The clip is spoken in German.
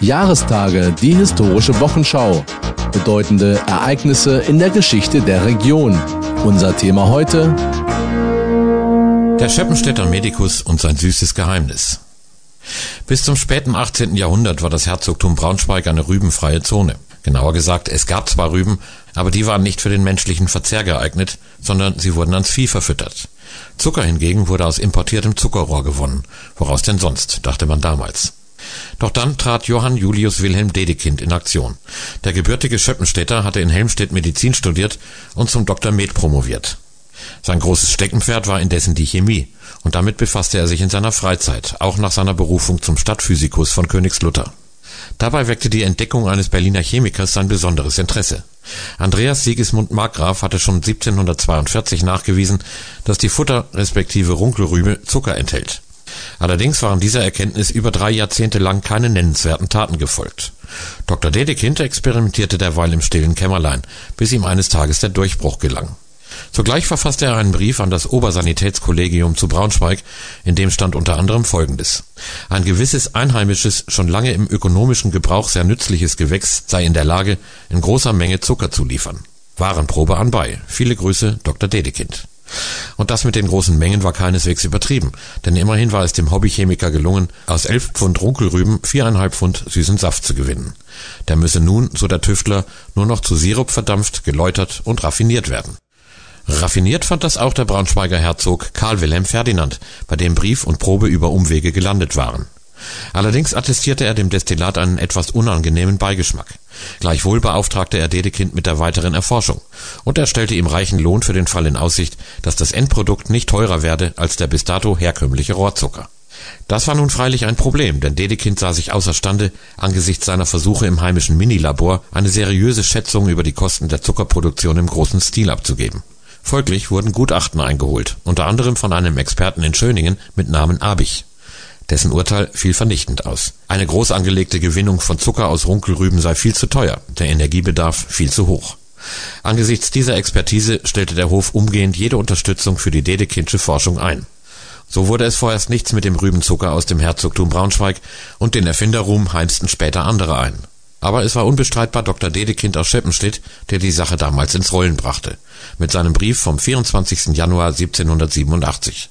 Jahrestage, die historische Wochenschau. Bedeutende Ereignisse in der Geschichte der Region. Unser Thema heute. Der Scheppenstädter Medikus und sein süßes Geheimnis. Bis zum späten 18. Jahrhundert war das Herzogtum Braunschweig eine rübenfreie Zone. Genauer gesagt, es gab zwar Rüben, aber die waren nicht für den menschlichen Verzehr geeignet, sondern sie wurden ans Vieh verfüttert. Zucker hingegen wurde aus importiertem Zuckerrohr gewonnen. Woraus denn sonst, dachte man damals. Doch dann trat Johann Julius Wilhelm Dedekind in Aktion. Der gebürtige Schöppenstädter hatte in Helmstedt Medizin studiert und zum Dr. Med promoviert. Sein großes Steckenpferd war indessen die Chemie, und damit befasste er sich in seiner Freizeit, auch nach seiner Berufung zum Stadtphysikus von Königslutter. Dabei weckte die Entdeckung eines Berliner Chemikers sein besonderes Interesse. Andreas Sigismund Markgraf hatte schon 1742 nachgewiesen, dass die Futter respektive Runkelrübe Zucker enthält. Allerdings waren dieser Erkenntnis über drei Jahrzehnte lang keine nennenswerten Taten gefolgt. Dr. Dedekind experimentierte derweil im stillen Kämmerlein, bis ihm eines Tages der Durchbruch gelang. Sogleich verfasste er einen Brief an das Obersanitätskollegium zu Braunschweig, in dem stand unter anderem Folgendes. Ein gewisses einheimisches, schon lange im ökonomischen Gebrauch sehr nützliches Gewächs sei in der Lage, in großer Menge Zucker zu liefern. Warenprobe anbei. Viele Grüße, Dr. Dedekind. Und das mit den großen Mengen war keineswegs übertrieben, denn immerhin war es dem Hobbychemiker gelungen, aus elf Pfund Runkelrüben viereinhalb Pfund süßen Saft zu gewinnen. Der müsse nun, so der Tüftler, nur noch zu Sirup verdampft, geläutert und raffiniert werden. Raffiniert fand das auch der Braunschweiger Herzog Karl Wilhelm Ferdinand, bei dem Brief und Probe über Umwege gelandet waren. Allerdings attestierte er dem Destillat einen etwas unangenehmen Beigeschmack. Gleichwohl beauftragte er Dedekind mit der weiteren Erforschung, und er stellte ihm reichen Lohn für den Fall in Aussicht, dass das Endprodukt nicht teurer werde als der bis dato herkömmliche Rohrzucker. Das war nun freilich ein Problem, denn Dedekind sah sich außerstande, angesichts seiner Versuche im heimischen Minilabor eine seriöse Schätzung über die Kosten der Zuckerproduktion im großen Stil abzugeben. Folglich wurden Gutachten eingeholt, unter anderem von einem Experten in Schöningen mit Namen Abich. Dessen Urteil fiel vernichtend aus. Eine groß angelegte Gewinnung von Zucker aus Runkelrüben sei viel zu teuer, der Energiebedarf viel zu hoch. Angesichts dieser Expertise stellte der Hof umgehend jede Unterstützung für die Dedekindsche Forschung ein. So wurde es vorerst nichts mit dem Rübenzucker aus dem Herzogtum Braunschweig und den Erfinderruhm heimsten später andere ein. Aber es war unbestreitbar Dr. Dedekind aus Scheppenstedt, der die Sache damals ins Rollen brachte, mit seinem Brief vom 24. Januar 1787.